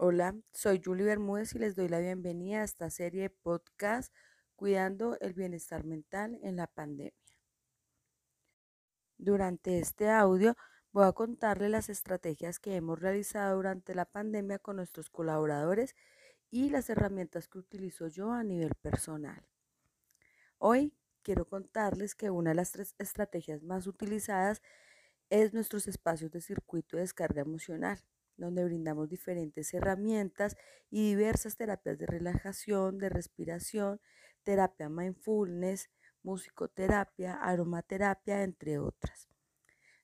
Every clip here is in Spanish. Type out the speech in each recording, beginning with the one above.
Hola, soy Julie Bermúdez y les doy la bienvenida a esta serie de podcast Cuidando el bienestar mental en la pandemia. Durante este audio voy a contarles las estrategias que hemos realizado durante la pandemia con nuestros colaboradores y las herramientas que utilizo yo a nivel personal. Hoy quiero contarles que una de las tres estrategias más utilizadas es nuestros espacios de circuito de descarga emocional donde brindamos diferentes herramientas y diversas terapias de relajación, de respiración, terapia mindfulness, musicoterapia, aromaterapia, entre otras.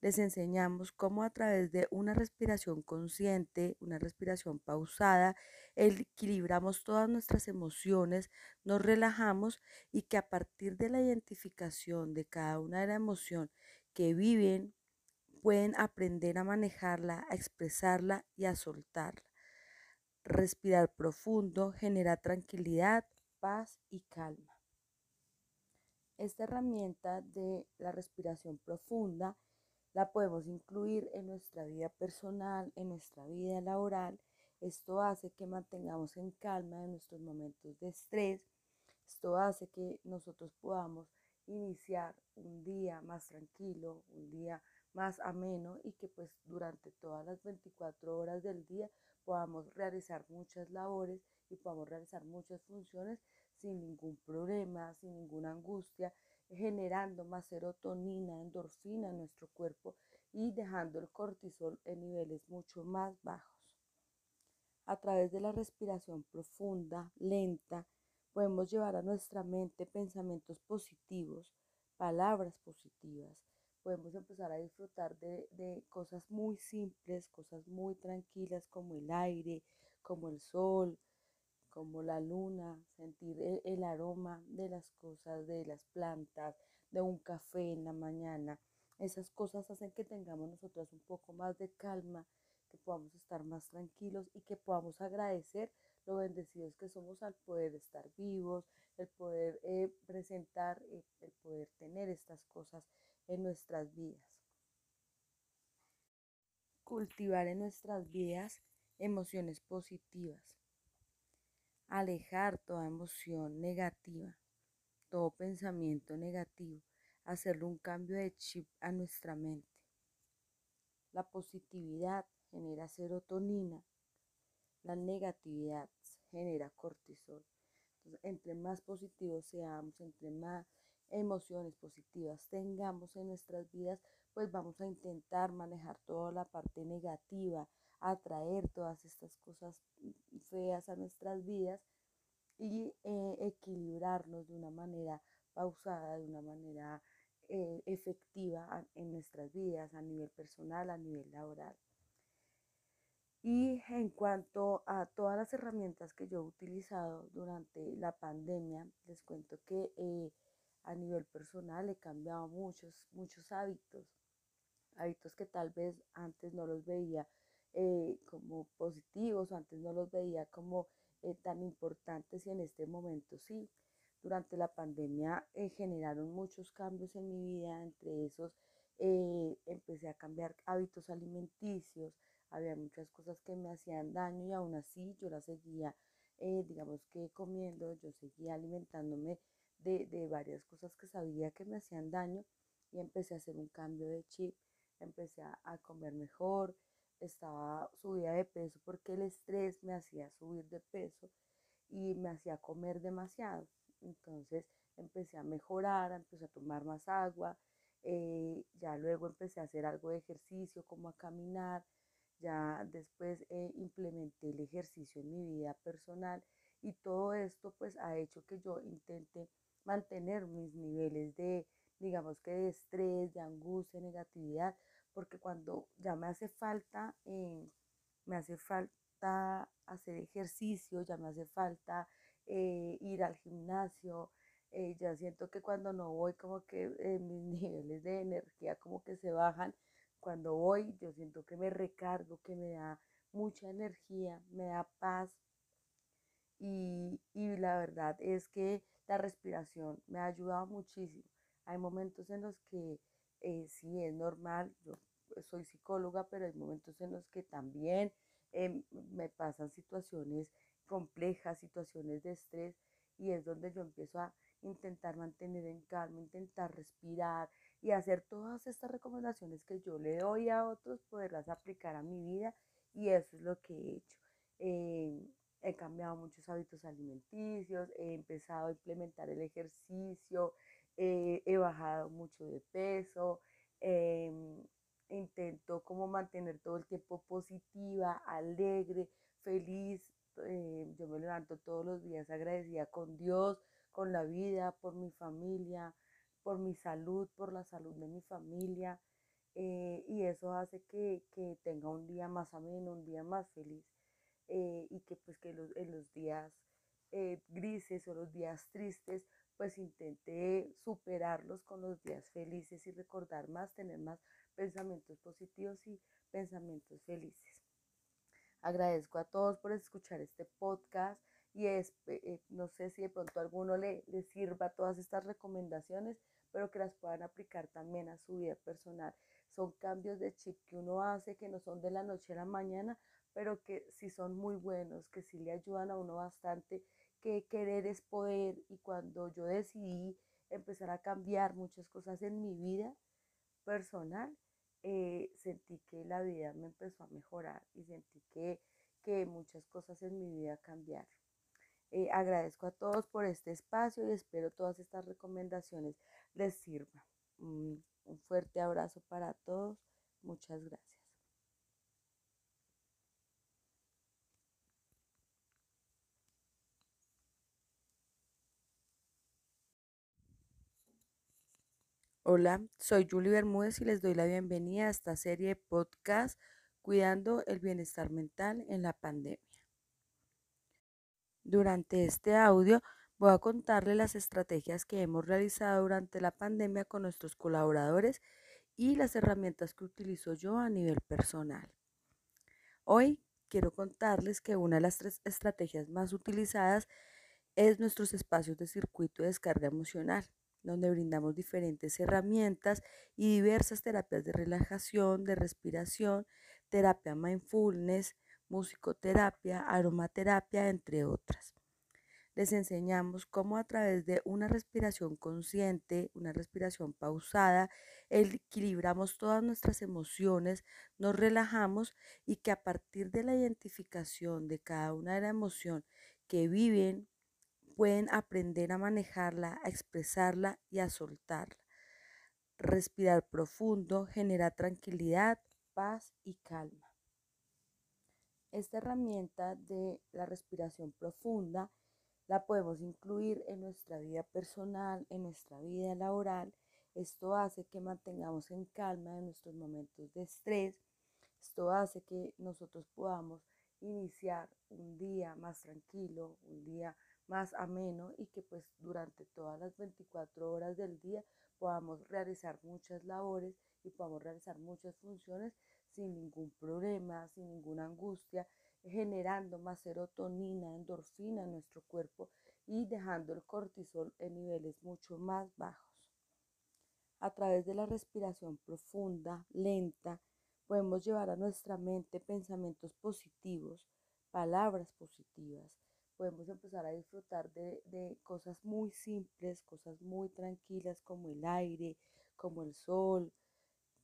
Les enseñamos cómo a través de una respiración consciente, una respiración pausada, equilibramos todas nuestras emociones, nos relajamos y que a partir de la identificación de cada una de las emociones que viven pueden aprender a manejarla, a expresarla y a soltarla. Respirar profundo genera tranquilidad, paz y calma. Esta herramienta de la respiración profunda la podemos incluir en nuestra vida personal, en nuestra vida laboral. Esto hace que mantengamos en calma en nuestros momentos de estrés. Esto hace que nosotros podamos iniciar un día más tranquilo, un día más ameno y que pues durante todas las 24 horas del día podamos realizar muchas labores y podamos realizar muchas funciones sin ningún problema, sin ninguna angustia, generando más serotonina, endorfina en nuestro cuerpo y dejando el cortisol en niveles mucho más bajos. A través de la respiración profunda, lenta, podemos llevar a nuestra mente pensamientos positivos, palabras positivas, podemos empezar a disfrutar de, cosas muy simples, cosas muy tranquilas como el aire, como el sol, como la luna, sentir el, el, aroma de las cosas, de las plantas, de un café en la mañana. Esas cosas hacen que tengamos nosotros un poco más de calma, que podamos estar más tranquilos y que podamos agradecer lo bendecidos que somos al poder estar vivos, el poder eh, presentar, eh, el poder tener estas cosas en nuestras vidas. Cultivar en nuestras vidas emociones positivas. Alejar toda emoción negativa, todo pensamiento negativo, hacerle un cambio de chip a nuestra mente. La positividad genera serotonina, la negatividad genera cortisol. Entonces, entre más positivos seamos, entre más emociones positivas tengamos en nuestras vidas, pues vamos a intentar manejar toda la parte negativa, atraer todas estas cosas feas a nuestras vidas y eh, equilibrarnos de una manera pausada, de una manera eh, efectiva en nuestras vidas, a nivel personal, a nivel laboral. Y en cuanto a todas las herramientas que yo he utilizado durante la pandemia, les cuento que eh, a nivel personal he cambiado muchos, muchos hábitos, hábitos que tal vez antes no los veía eh, como positivos, antes no los veía como eh, tan importantes y en este momento sí. Durante la pandemia generaron muchos cambios en mi vida, entre esos empecé a cambiar hábitos alimenticios, había muchas cosas que me hacían daño y aún así yo las seguía, eh, digamos que comiendo, yo seguía alimentándome de, de, varias cosas que sabía que me hacían daño y empecé a hacer un cambio de chip, empecé a, comer mejor, estaba subida de peso porque el estrés me hacía subir de peso y me hacía comer demasiado. Entonces empecé a mejorar, empecé a tomar más agua, eh, ya luego empecé a hacer algo de ejercicio, como a caminar, ya después eh, implementé el ejercicio en mi vida personal y todo esto pues ha hecho que yo intente mantener mis niveles de, digamos que de estrés, de angustia, negatividad, porque cuando ya me hace falta, eh, me hace falta hacer ejercicio, ya me hace falta eh, ir al gimnasio, ya siento que cuando no voy como que mis niveles de energía como que se bajan cuando voy, yo siento que me recargo, que me da mucha energía, me da paz. Y, la verdad es que la respiración me ha ayudado muchísimo. Hay momentos en los que eh, sí es normal, yo soy psicóloga, pero hay momentos en los que también em, me pasan situaciones complejas, situaciones de estrés y es donde yo empiezo a intentar mantener en calma, intentar respirar y hacer todas estas recomendaciones que yo le doy a otros, poderlas aplicar a mi vida y eso es lo que he hecho. Eh, he cambiado muchos hábitos alimenticios, he empezado a implementar el ejercicio, eh, he bajado mucho de peso, em, intento como mantener todo el tiempo positiva, alegre, feliz. Eh, yo me levanto todos los días agradecida con Dios, con la vida, por mi familia, por mi salud, por la salud de mi familia. Eh, y eso hace que, que, tenga un día más ameno, un día más feliz. Eh, y que pues que los, en los días eh, grises o los días tristes, pues intente superarlos con los días felices y recordar más, tener más pensamientos positivos y pensamientos felices. Agradezco a todos por escuchar este podcast y es, eh, no sé si de pronto alguno le, le sirva todas estas recomendaciones, pero que las puedan aplicar también a su vida personal. Son cambios de chip que uno hace que no son de la noche a la mañana, pero que sí son muy buenos, que sí le ayudan a uno bastante, que querer es poder y cuando yo decidí empezar a cambiar muchas cosas en mi vida personal, eh, sentí que la vida me empezó a mejorar y sentí que, que muchas cosas en mi vida cambiaron. Eh, agradezco a todos por este espacio y espero todas estas recomendaciones les sirvan. un fuerte abrazo para todos. Muchas gracias. Hola, soy Julie Bermúdez y les doy la bienvenida a esta serie de podcast Cuidando el Bienestar Mental en la Pandemia. Durante este audio voy a contarles las estrategias que hemos realizado durante la pandemia con nuestros colaboradores y las herramientas que utilizo yo a nivel personal. Hoy quiero contarles que una de las tres estrategias más utilizadas es nuestros espacios de circuito de descarga emocional donde brindamos diferentes herramientas y diversas terapias de relajación, de respiración, terapia mindfulness, musicoterapia, aromaterapia, entre otras. Les enseñamos cómo a través de una respiración consciente, una respiración pausada, equilibramos todas nuestras emociones, nos relajamos y que a partir de la identificación de cada una de la emoción que viven pueden aprender a manejarla, a expresarla y a soltarla. Respirar profundo genera tranquilidad, paz y calma. Esta herramienta de la respiración profunda la podemos incluir en nuestra vida personal, en nuestra vida laboral. Esto hace que mantengamos en calma en nuestros momentos de estrés. Esto hace que nosotros podamos iniciar un día más tranquilo, un día más ameno y que pues durante todas las 24 horas del día podamos realizar muchas labores y podamos realizar muchas funciones sin ningún problema, sin ninguna angustia, generando más serotonina, endorfina en nuestro cuerpo y dejando el cortisol en niveles mucho más bajos. A través de la respiración profunda, lenta, podemos llevar a nuestra mente pensamientos positivos, palabras positivas, podemos empezar a disfrutar de, cosas muy simples, cosas muy tranquilas como el aire, como el sol,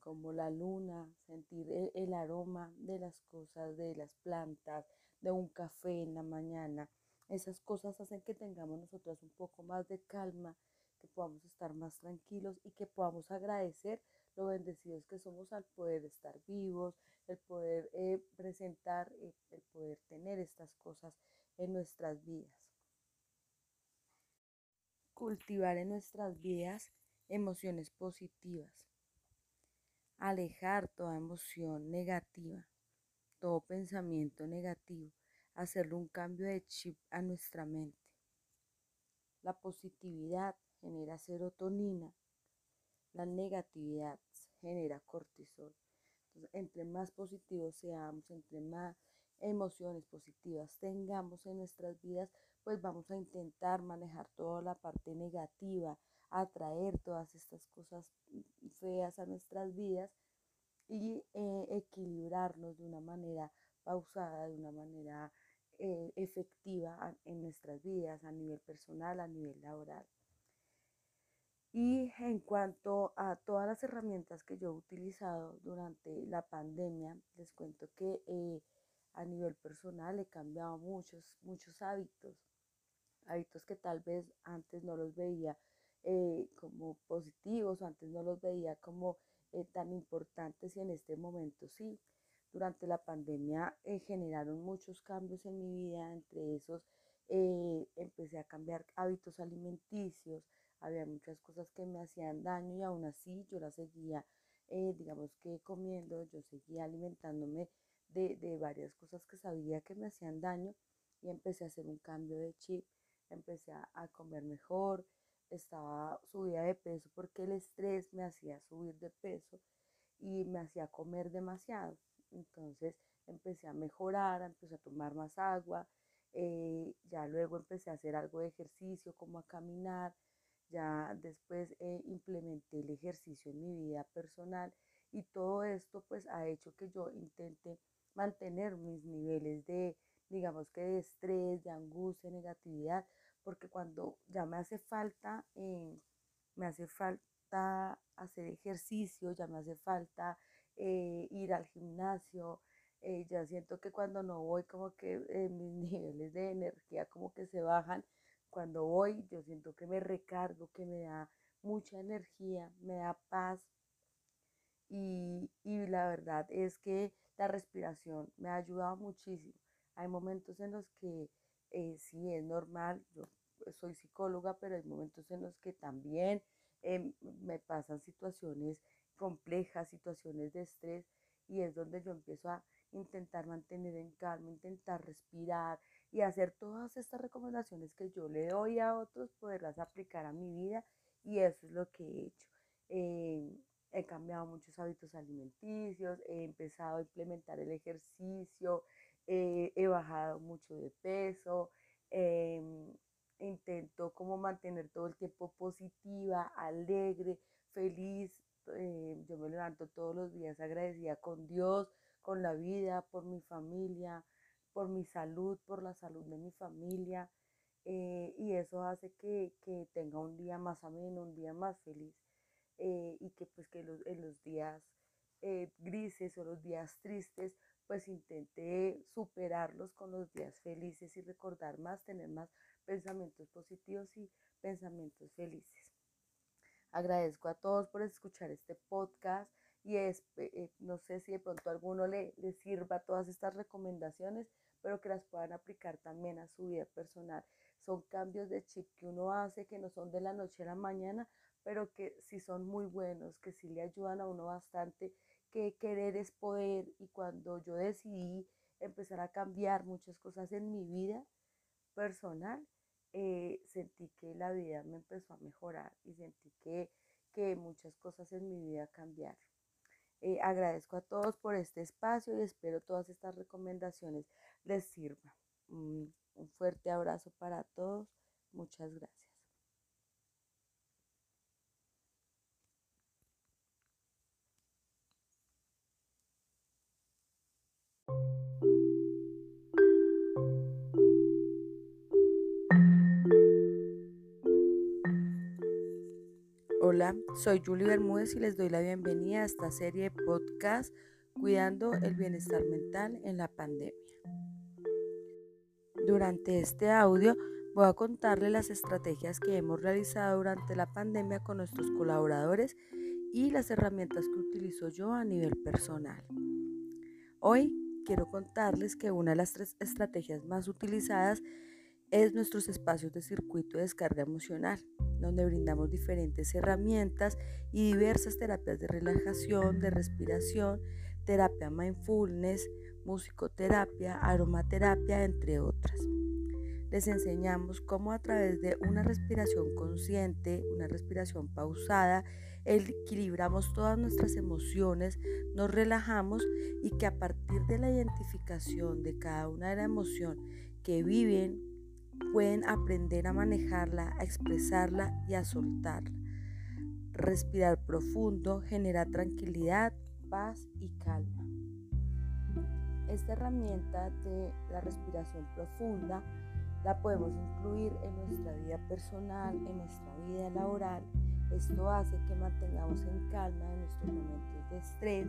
como la luna, sentir el, el, aroma de las cosas, de las plantas, de un café en la mañana. Esas cosas hacen que tengamos nosotros un poco más de calma, que podamos estar más tranquilos y que podamos agradecer lo bendecidos que somos al poder estar vivos, el poder eh, presentar, eh, el poder tener estas cosas en nuestras vidas. Cultivar en nuestras vidas emociones positivas. Alejar toda emoción negativa, todo pensamiento negativo, hacerle un cambio de chip a nuestra mente. La positividad genera serotonina, la negatividad genera cortisol. Entonces, entre más positivos seamos, entre más emociones positivas tengamos en nuestras vidas, pues vamos a intentar manejar toda la parte negativa, atraer todas estas cosas feas a nuestras vidas y eh, equilibrarnos de una manera pausada, de una manera eh, efectiva en nuestras vidas, a nivel personal, a nivel laboral. Y en cuanto a todas las herramientas que yo he utilizado durante la pandemia, les cuento que eh, a nivel personal he cambiado muchos, muchos hábitos, hábitos que tal vez antes no los veía eh, como positivos antes no los veía como eh, tan importantes y en este momento sí. Durante la pandemia eh, generaron muchos cambios en mi vida, entre esos empecé a cambiar hábitos alimenticios, había muchas cosas que me hacían daño y aún así yo las seguía, digamos que comiendo, yo seguía alimentándome de, de varias cosas que sabía que me hacían daño y empecé a hacer un cambio de chip, empecé a, a comer mejor, estaba subida de peso porque el estrés me hacía subir de peso y me hacía comer demasiado. Entonces empecé a mejorar, empecé a tomar más agua, eh, ya luego empecé a hacer algo de ejercicio, como a caminar, ya después eh, implementé el ejercicio en mi vida personal y todo esto pues ha hecho que yo intente mantener mis niveles de, digamos que de estrés, de angustia, negatividad, porque cuando ya me hace falta, eh, me hace falta hacer ejercicio, ya me hace falta eh, ir al gimnasio, eh, ya siento que cuando no voy como que mis niveles de energía como que se bajan, cuando voy yo siento que me recargo, que me da mucha energía, me da paz. Y, y la verdad es que la respiración me ha ayudado muchísimo. Hay momentos en los que eh, sí es normal, yo soy psicóloga, pero hay momentos en los que también em, me pasan situaciones complejas, situaciones de estrés, y es donde yo empiezo a intentar mantener en calma, intentar respirar y hacer todas estas recomendaciones que yo le doy a otros, poderlas aplicar a mi vida, y eso es lo que he hecho. Em, he cambiado muchos hábitos alimenticios, he empezado a implementar el ejercicio, eh, he bajado mucho de peso, em, intento como mantener todo el tiempo positiva, alegre, feliz. Eh, yo me levanto todos los días agradecida con Dios, con la vida, por mi familia, por mi salud, por la salud de mi familia. Eh, y eso hace que, que, tenga un día más ameno, un día más feliz. Eh, y que pues que los, en los días grises o los días tristes pues intente superarlos con los días felices y recordar más, tener más pensamientos positivos y pensamientos felices. Agradezco a todos por escuchar este podcast y es, eh, no sé si de pronto a alguno le, le sirva todas estas recomendaciones, pero que las puedan aplicar también a su vida personal. Son cambios de chip que uno hace que no son de la noche a la mañana, pero que sí son muy buenos, que sí le ayudan a uno bastante que querer es poder y cuando yo decidí empezar a cambiar muchas cosas en mi vida personal, eh, sentí que la vida me empezó a mejorar y sentí que, que muchas cosas en mi vida cambiaron. Eh, agradezco a todos por este espacio y espero todas estas recomendaciones les sirvan. un fuerte abrazo para todos. Muchas gracias. Hola, soy Julie Bermúdez y les doy la bienvenida a esta serie de podcast Cuidando el Bienestar Mental en la Pandemia. Durante este audio voy a contarles las estrategias que hemos realizado durante la pandemia con nuestros colaboradores y las herramientas que utilizo yo a nivel personal. Hoy quiero contarles que una de las tres estrategias más utilizadas es nuestros espacios de circuito de descarga emocional, donde brindamos diferentes herramientas y diversas terapias de relajación, de respiración, terapia mindfulness, musicoterapia, aromaterapia, entre otras. Les enseñamos cómo a través de una respiración consciente, una respiración pausada, equilibramos todas nuestras emociones, nos relajamos y que a partir de la identificación de cada una de las emociones que viven pueden aprender a manejarla, a expresarla y a soltarla. Respirar profundo genera tranquilidad, paz y calma. esta herramienta de la respiración profunda la podemos incluir en nuestra vida personal, en nuestra vida laboral. Esto hace que mantengamos en calma en nuestros momentos de estrés.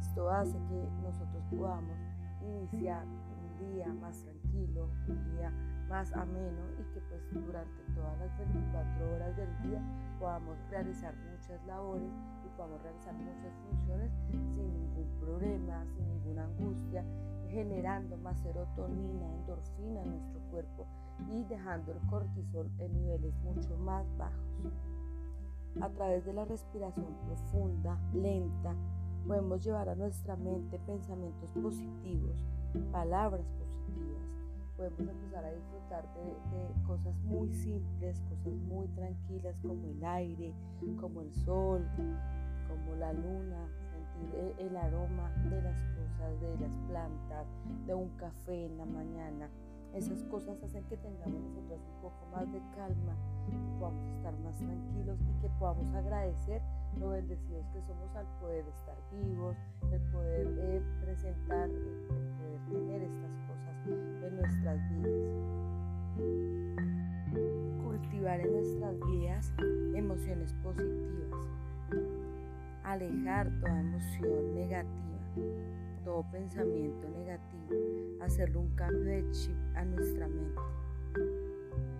Esto hace que nosotros podamos iniciar un día más tranquilo, un día más ameno y que pues durante todas las 24 horas del día podamos realizar muchas labores y podamos realizar muchas funciones sin ningún problema, sin ninguna angustia, generando más serotonina, endorfina en nuestro cuerpo y dejando el cortisol en niveles mucho más bajos. A través de la respiración profunda, lenta, podemos llevar a nuestra mente pensamientos positivos, palabras positivas. Podemos empezar a disfrutar de, cosas muy simples, cosas muy tranquilas como el aire, como el sol, como la luna, sentir el aroma de las cosas, de las plantas, de un café en la mañana. Esas cosas hacen que tengamos nosotros un poco más de calma, que podamos estar más tranquilos y que podamos agradecer lo bendecidos que somos al poder estar vivos, el poder eh, presentar, nuestras vidas emociones positivas. Alejar toda emoción negativa, todo pensamiento negativo, hacerle un cambio de chip a nuestra mente.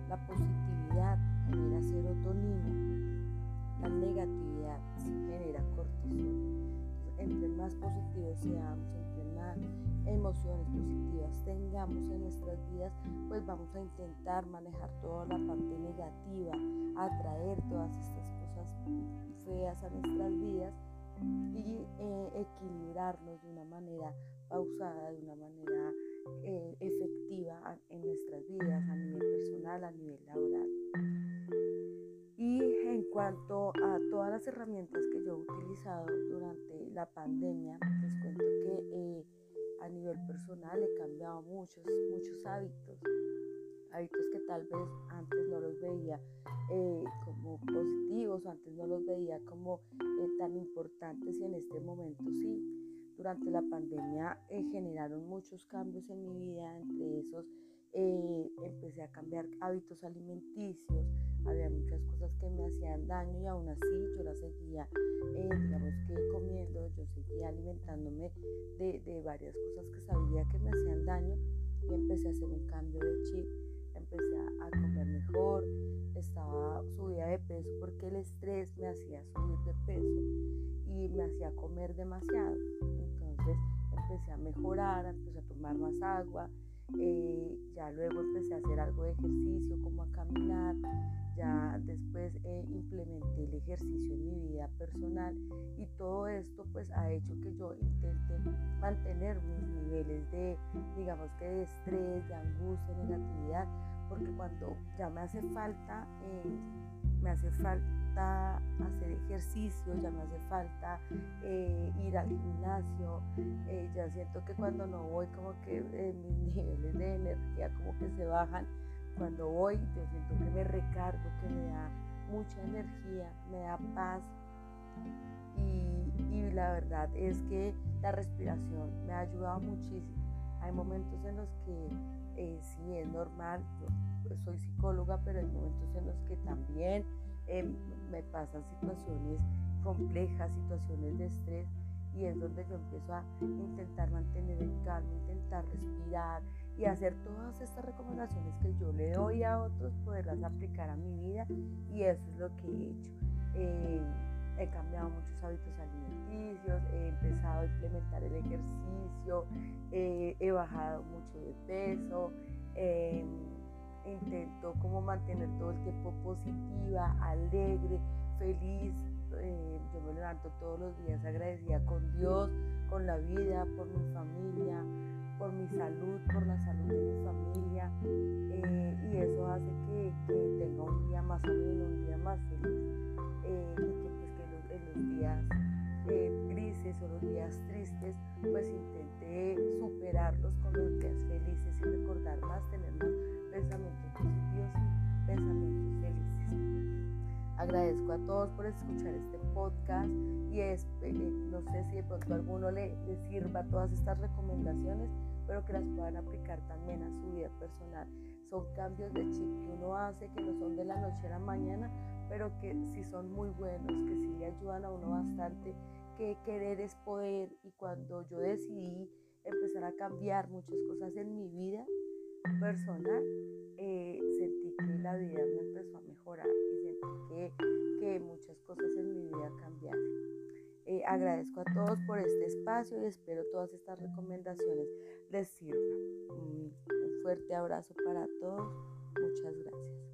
La positividad genera serotonina, la negatividad genera cortisol. entre más positivos seamos, entre más emociones positivas tengamos en nuestras vidas, pues vamos a intentar manejar toda la parte negativa, atraer todas estas cosas feas a nuestras vidas y eh, equilibrarnos de una manera pausada, de una manera eh, efectiva en nuestras vidas, a nivel personal, a nivel laboral. Y en cuanto a todas las herramientas que yo he utilizado durante la pandemia, les cuento que eh, a nivel personal he cambiado muchos, muchos hábitos. Hábitos que tal vez antes no los veía eh, como positivos, antes no los veía como eh, tan importantes y en este momento sí. Durante la pandemia generaron muchos cambios en mi vida, entre esos empecé a cambiar hábitos alimenticios, había muchas cosas que me hacían daño y aún así yo las seguía, eh, digamos que comiendo, yo seguía alimentándome de, de, varias cosas que sabía que me hacían daño y empecé a hacer un cambio de chip, empecé a, comer mejor, estaba subida de peso porque el estrés me hacía subir de peso y me hacía comer demasiado. Entonces empecé a mejorar, empecé a tomar más agua, eh, ya luego empecé a hacer algo de ejercicio, como a caminar, ya después eh, implementé el ejercicio en mi vida personal y todo esto pues ha hecho que yo intente mantener mis niveles de, digamos que de estrés, de angustia, de negatividad, porque cuando ya me hace falta, eh, me hace falta hacer ejercicio, ya me hace falta eh, ir al gimnasio, ya siento que cuando no voy como que mis niveles de energía como que se bajan cuando voy, yo siento que me recargo, que me da mucha energía, me da paz. Y, la verdad es que la respiración me ha ayudado muchísimo. Hay momentos en los que eh, sí es normal, yo pues, soy psicóloga, pero hay momentos en los que también em, me pasan situaciones complejas, situaciones de estrés, y es donde yo empiezo a intentar mantener el calma, intentar respirar, y hacer todas estas recomendaciones que yo le doy a otros, poderlas aplicar a mi vida y eso es lo que he hecho. Eh, he cambiado muchos hábitos alimenticios, he empezado a implementar el ejercicio, eh, he bajado mucho de peso, em, intento como mantener todo el tiempo positiva, alegre, feliz. Eh, yo me levanto todos los días agradecida con Dios, con la vida, por mi familia, por mi salud, por la salud de mi familia eh, y eso hace que, tenga un día más ameno, un día más feliz eh, y que pues que en los días grises o los días tristes pues intente superarlos con los días felices y recordar más, tener más pensamientos positivos y pensamientos felices. Agradezco a todos por escuchar este podcast y es, eh, no sé si de pronto alguno le, le sirva todas estas recomendaciones, pero que las puedan aplicar también a su vida personal. Son cambios de chip que uno hace que no son de la noche a la mañana, pero que sí son muy buenos, que sí le ayudan a uno bastante, que querer es poder y cuando yo decidí empezar a cambiar muchas cosas en mi vida personal, eh, sentí que la vida me empezó a mejorar y sentí que, que muchas cosas en mi vida cambiaron. Eh, agradezco a todos por este espacio y espero todas estas recomendaciones les sirvan. Un fuerte abrazo para todos. Muchas gracias.